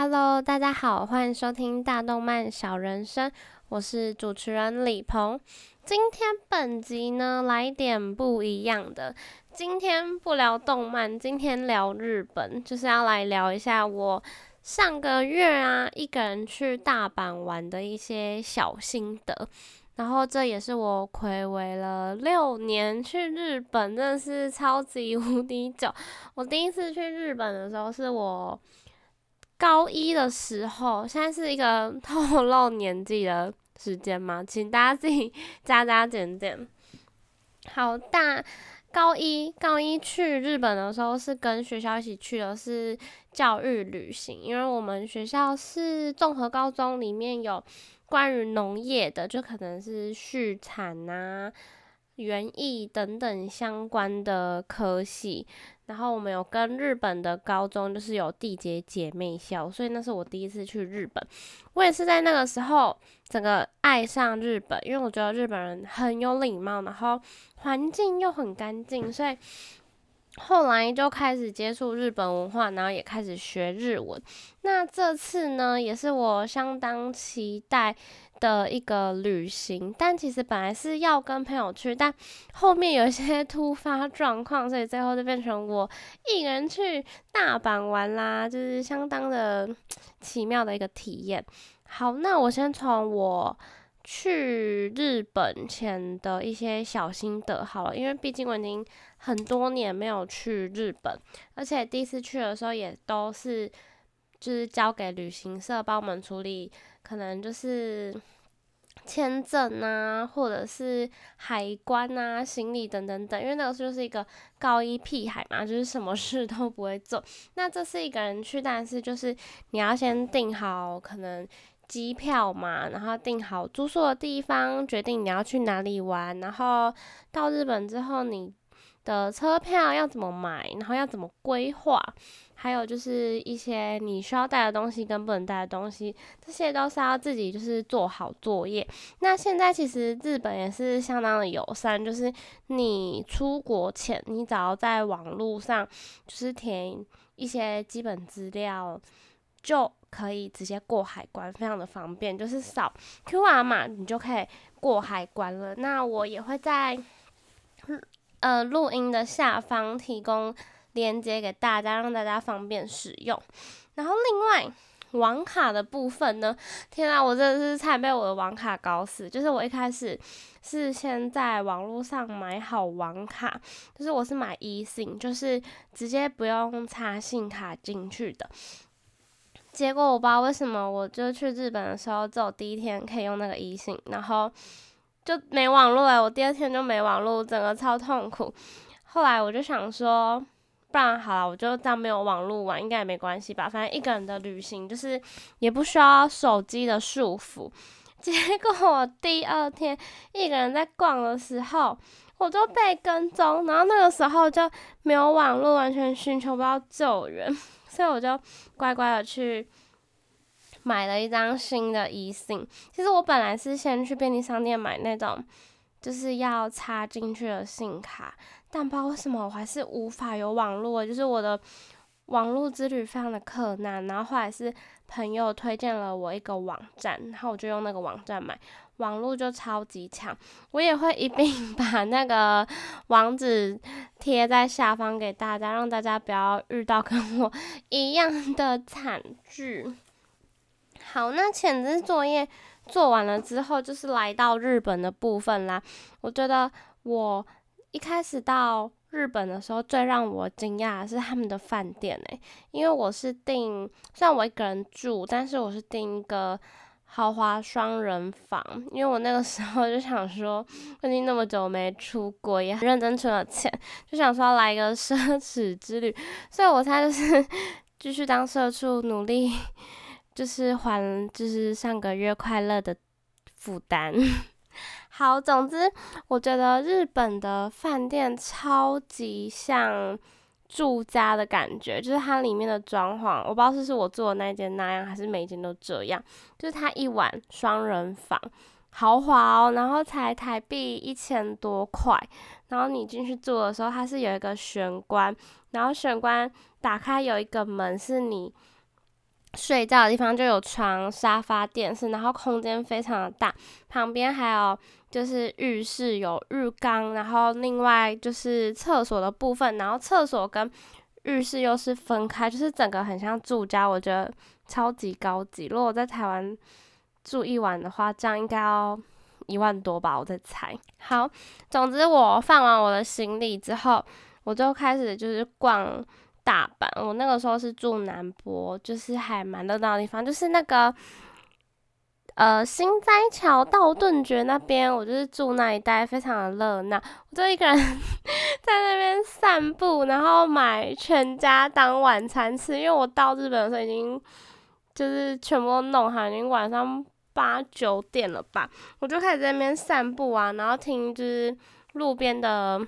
Hello，大家好，欢迎收听大动漫小人生，我是主持人李鹏。今天本集呢，来点不一样的。今天不聊动漫，今天聊日本，就是要来聊一下我上个月啊，一个人去大阪玩的一些小心得。然后这也是我暌违了六年去日本，真的是超级无敌久。我第一次去日本的时候是我高一的时候，现在是一个 透露年纪的时间吗？请大家自己 加加减减。好大，高一高一去日本的时候是跟学校一起去的，是教育旅行，因为我们学校是综合高中，里面有。关于农业的，就可能是畜产呐、园艺等等相关的科系。然后我们有跟日本的高中，就是有缔结姐妹校，所以那是我第一次去日本。我也是在那个时候，整个爱上日本，因为我觉得日本人很有礼貌，然后环境又很干净，所以。后来就开始接触日本文化，然后也开始学日文。那这次呢，也是我相当期待的一个旅行。但其实本来是要跟朋友去，但后面有一些突发状况，所以最后就变成我一个人去大阪玩啦，就是相当的奇妙的一个体验。好，那我先从我。去日本前的一些小心得好了，因为毕竟我已经很多年没有去日本，而且第一次去的时候也都是就是交给旅行社帮我们处理，可能就是签证啊，或者是海关啊、行李等等等。因为那个就是一个高一屁孩嘛，就是什么事都不会做。那这是一个人去，但是就是你要先订好可能。机票嘛，然后订好住宿的地方，决定你要去哪里玩，然后到日本之后，你的车票要怎么买，然后要怎么规划，还有就是一些你需要带的东西跟不能带的东西，这些都是要自己就是做好作业。那现在其实日本也是相当的友善，就是你出国前，你只要在网络上就是填一些基本资料。就可以直接过海关，非常的方便，就是扫 QR 码，你就可以过海关了。那我也会在呃录音的下方提供链接给大家，让大家方便使用。然后另外网卡的部分呢，天啊，我真的是差点被我的网卡搞死。就是我一开始是先在网络上买好网卡，就是我是买 eSIM，就是直接不用插信卡进去的。结果我不知道为什么，我就去日本的时候，只有第一天可以用那个微信，然后就没网络哎，我第二天就没网络，整个超痛苦。后来我就想说，不然好了，我就当没有网络玩，应该也没关系吧。反正一个人的旅行就是也不需要手机的束缚。结果我第二天一个人在逛的时候，我就被跟踪，然后那个时候就没有网络，完全寻求不到救援。所以我就乖乖的去买了一张新的 eSIM。其实我本来是先去便利商店买那种就是要插进去的信卡，但不知道为什么我还是无法有网络，就是我的网络之旅非常的困难。然后后来是朋友推荐了我一个网站，然后我就用那个网站买。网络就超级强，我也会一并把那个网址贴在下方给大家，让大家不要遇到跟我一样的惨剧。好，那前置作业做完了之后，就是来到日本的部分啦。我觉得我一开始到日本的时候，最让我惊讶的是他们的饭店诶，因为我是订，虽然我一个人住，但是我是订一个。豪华双人房，因为我那个时候就想说，已经那么久没出国，也很认真存了钱，就想说来一个奢侈之旅，所以我才就是 继续当社畜，努力就是还就是上个月快乐的负担。好，总之我觉得日本的饭店超级像。住家的感觉，就是它里面的装潢，我不知道是是我住的那间那样，还是每间都这样。就是它一晚双人房，豪华哦，然后才台币一千多块。然后你进去住的时候，它是有一个玄关，然后玄关打开有一个门，是你睡觉的地方就有床、沙发、电视，然后空间非常的大，旁边还有就是浴室有浴缸，然后另外就是厕所的部分，然后厕所跟浴室又是分开，就是整个很像住家，我觉得超级高级。如果我在台湾住一晚的话，这样应该要一万多吧，我在猜。好，总之我放完我的行李之后，我就开始就是逛。大阪，我那个时候是住南波，就是还蛮热闹的地方，就是那个呃新斋桥道顿崛那边，我就是住那一带，非常的热闹。我就一个人 在那边散步，然后买全家当晚餐吃，因为我到日本的时候已经就是全部都弄好，已经晚上八九点了吧，我就开始在那边散步啊，然后听就是路边的。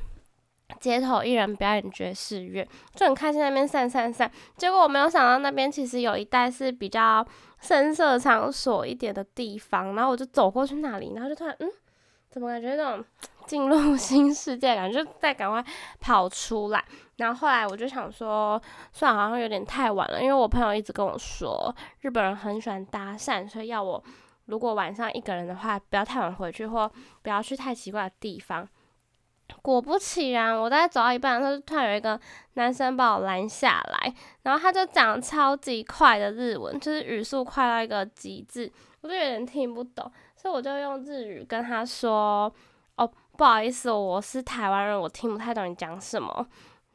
街头艺人表演爵士乐，就很开心那边散散散。结果我没有想到那边其实有一带是比较深色场所一点的地方，然后我就走过去那里，然后就突然嗯，怎么感觉那种 进入新世界感，就再赶快跑出来。然后后来我就想说，算，好像有点太晚了，因为我朋友一直跟我说，日本人很喜欢搭讪，所以要我如果晚上一个人的话，不要太晚回去，或不要去太奇怪的地方。果不其然，我在走到一半，他就突然有一个男生把我拦下来，然后他就讲超级快的日文，就是语速快到一个极致，我就有点听不懂，所以我就用日语跟他说：“哦，不好意思，我是台湾人，我听不太懂你讲什么。”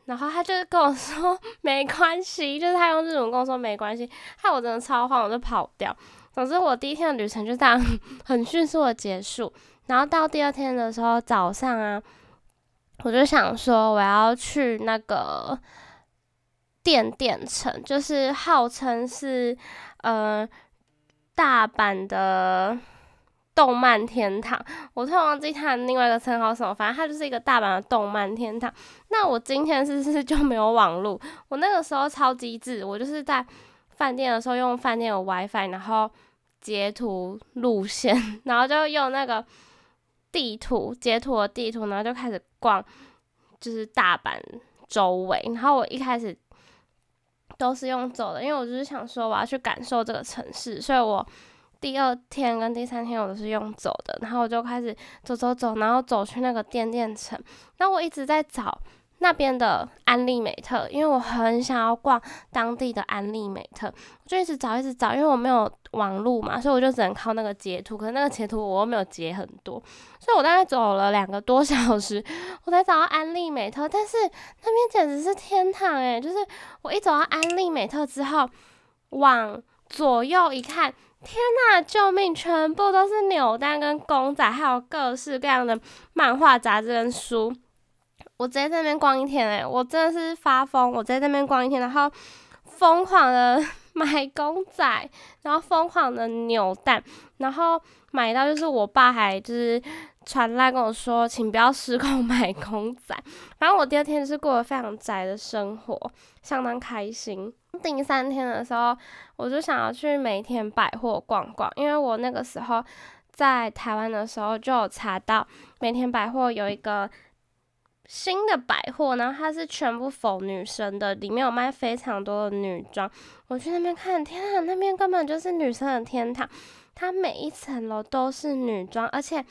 然后他就跟我说：“没关系。”就是他用日文跟我说：“没关系。”害我真的超慌，我就跑掉。总之，我第一天的旅程就这样 很迅速的结束。然后到第二天的时候早上啊。我就想说，我要去那个电电城，就是号称是呃大阪的动漫天堂。我突然忘记它的另外一个称号什么，反正它就是一个大阪的动漫天堂。那我今天是不是 就没有网络？我那个时候超机智，我就是在饭店的时候用饭店的 WiFi，然后截图路线，然后就用那个。地图截图的地图，然后就开始逛，就是大阪周围。然后我一开始都是用走的，因为我就是想说我要去感受这个城市，所以我第二天跟第三天我都是用走的。然后我就开始走走走，然后走去那个电电城。那我一直在找。那边的安利美特，因为我很想要逛当地的安利美特，我就一直找一直找，因为我没有网路嘛，所以我就只能靠那个截图。可是那个截图我又没有截很多，所以我大概走了两个多小时，我才找到安利美特。但是那边简直是天堂诶，就是我一走到安利美特之后，往左右一看，天呐，救命！全部都是扭蛋跟公仔，还有各式各样的漫画、杂志跟书。我直接在那边逛一天诶，我真的是发疯！我在那边逛一天，然后疯狂的 买公仔，然后疯狂的扭蛋，然后买到就是我爸还就是传来跟我说，请不要失控 买公仔。反正我第二天是过得非常宅的生活，相当开心。第三天的时候，我就想要去每天百货逛逛，因为我那个时候在台湾的时候就有查到每天百货有一个。新的百货，然后它是全部否女生的，里面有卖非常多的女装。我去那边看，天啊，那边根本就是女生的天堂。它每一层楼都是女装，而且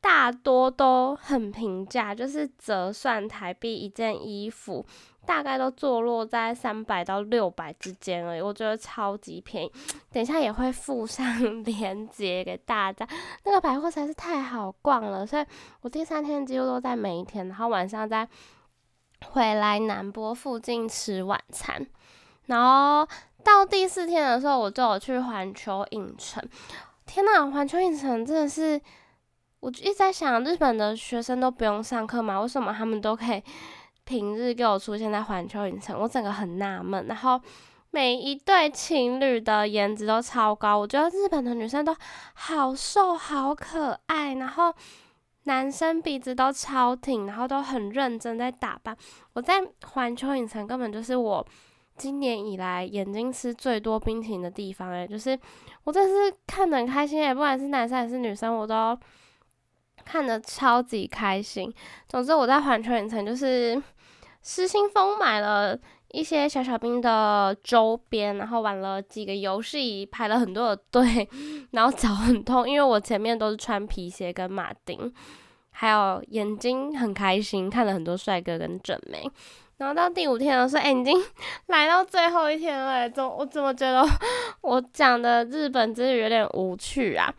大多都很平价，就是折算台币一件衣服。大概都坐落在三百到六百之间而已，我觉得超级便宜。等一下也会附上 链接给大家。那个百货实在是太好逛了，所以我第三天几乎都在每一天，然后晚上再回来南波附近吃晚餐。然后到第四天的时候，我就有去环球影城。天呐，环球影城真的是，我一直在想，日本的学生都不用上课吗？为什么他们都可以？平日给我出现在环球影城，我整个很纳闷。然后每一对情侣的颜值都超高，我觉得日本的女生都好瘦好可爱，然后男生鼻子都超挺，然后都很认真在打扮。我在环球影城根本就是我今年以来眼睛吃最多冰淇淋的地方诶，就是我真是看得很开心诶，不管是男生还是女生，我都看得超级开心。总之我在环球影城就是。失心疯买了一些小小兵的周边，然后玩了几个游戏，排了很多的队，然后脚很痛，因为我前面都是穿皮鞋跟马丁，还有眼睛很开心，看了很多帅哥跟整眉。然后到第五天的时候，哎，已经来到最后一天了，怎我怎么觉得我讲的日本之旅有点无趣啊？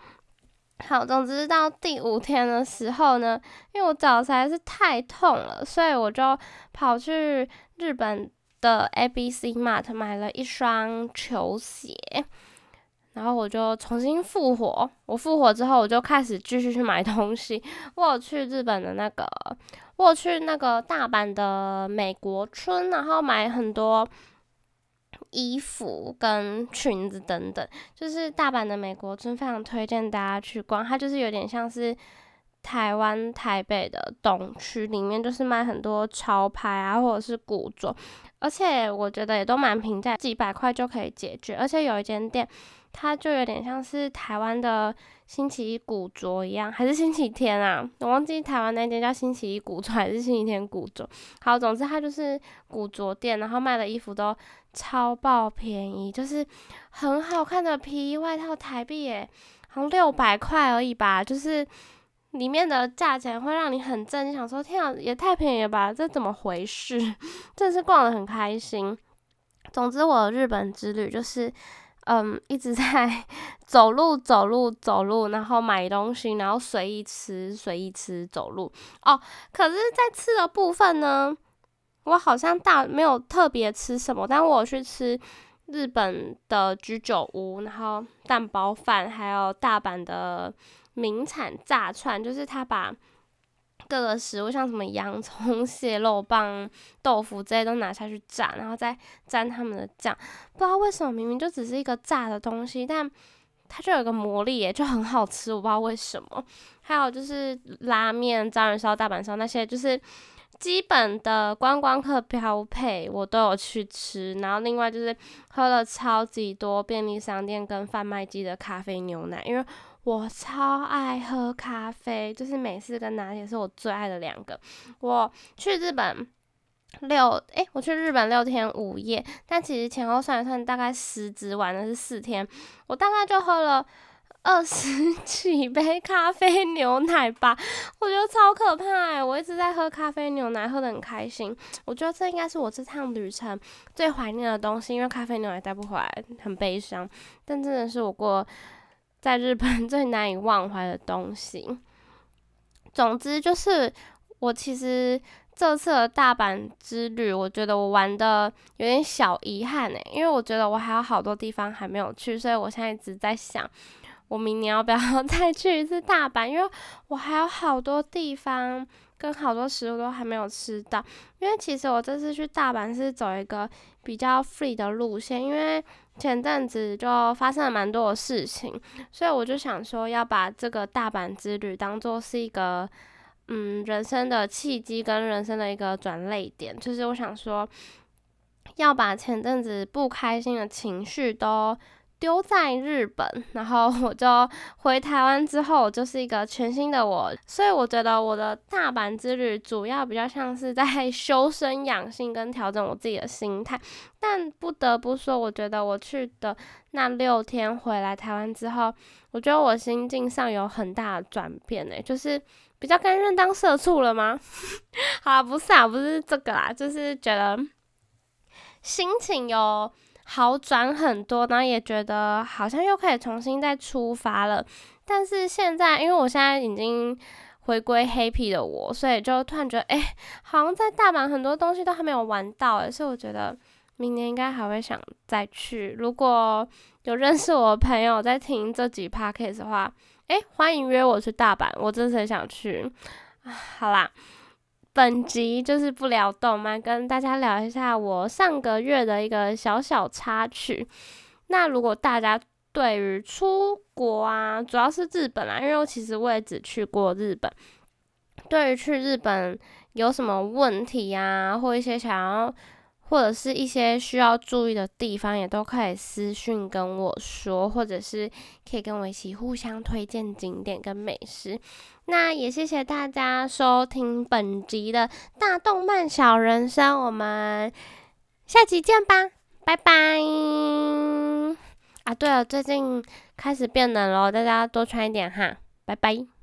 好，总之到第五天的时候呢，因为我脚实在是太痛了，所以我就跑去日本的 A B C Mart 买了一双球鞋，然后我就重新复活。我复活之后，我就开始继续去买东西。我去日本的那个，我去那个大阪的美国村，然后买很多。衣服跟裙子等等，就是大阪的美国村，非常推荐大家去逛。它就是有点像是台湾台北的东区，里面就是卖很多潮牌啊，或者是古着，而且我觉得也都蛮平价，几百块就可以解决。而且有一间店。它就有点像是台湾的星期一古着一样，还是星期天啊？我忘记台湾那间叫星期一古着还是星期天古着。好，总之它就是古着店，然后卖的衣服都超爆便宜，就是很好看的皮衣外套，台币耶，好像六百块而已吧。就是里面的价钱会让你很震惊，想说天啊，也太便宜了吧？这怎么回事？真是逛的很开心。总之，我日本之旅就是。嗯，一直在 走路，走路，走路，然后买东西，然后随意吃，随意吃，走路。哦，可是，在吃的部分呢，我好像大没有特别吃什么，但我去吃日本的居酒屋，然后蛋包饭，还有大阪的名产炸串，就是他把。各个食物像什么洋葱、蟹肉棒、豆腐这些都拿下去炸，然后再沾他们的酱。不知道为什么，明明就只是一个炸的东西，但它就有个魔力耶，就很好吃。我不知道为什么。还有就是拉面、章鱼烧、大阪烧那些，就是基本的观光客标配，我都有去吃。然后另外就是喝了超级多便利商店跟贩卖机的咖啡牛奶，因为。我超爱喝咖啡，就是美式跟拿铁是我最爱的两个。我去日本六，诶，我去日本六天五夜，但其实前后算一算，大概十只玩的是四天，我大概就喝了二十 几杯咖啡牛奶吧。我觉得超可怕哎！我一直在喝咖啡牛奶，喝的很开心。我觉得这应该是我这趟旅程最怀念的东西，因为咖啡牛奶带不回来，很悲伤。但真的是我过。在日本 最难以忘怀的东西。总之就是，我其实这次的大阪之旅，我觉得我玩的有点小遗憾诶，因为我觉得我还有好多地方还没有去，所以我现在一直在想，我明年要不要 再去一次大阪？因为我还有好多地方跟好多食物都还没有吃到。因为其实我这次去大阪是走一个比较 free 的路线，因为。前阵子就发生了蛮多的事情，所以我就想说要把这个大阪之旅当做是一个嗯人生的契机跟人生的一个转泪点，就是我想说要把前阵子不开心的情绪都。丢在日本，然后我就回台湾之后，就是一个全新的我。所以我觉得我的大阪之旅主要比较像是在 修身养性跟调整我自己的心态。但不得不说，我觉得我去的那六天回来台湾之后，我觉得我心境上有很大的转变诶，就是比较甘愿当社畜了吗？好，不是啊，不是这个啦，就是觉得心情有。好转很多，然后也觉得好像又可以重新再出发了。但是现在，因为我现在已经回归黑皮的我，所以就突然觉得，哎，好像在大阪很多东西都还没有玩到，哎，所以我觉得明年应该还会想再去。如果有认识我的朋友在听这几 p a c k a s e 的话，哎，欢迎约我去大阪，我真的很想去。好啦。本集就是不聊动漫，跟大家聊一下我上个月的一个小小插曲。那如果大家对于出国啊，主要是日本啊，因为我其实我也只去过日本。对于去日本有什么问题啊，或一些想要。或者是一些需要注意的地方，也都可以私讯跟我说，或者是可以跟我一起互相推荐景点跟美食。那也谢谢大家收听本集的大动漫小人生，我们下期见吧，拜拜。啊，对了，最近开始变冷了，大家多穿一点哈，拜拜。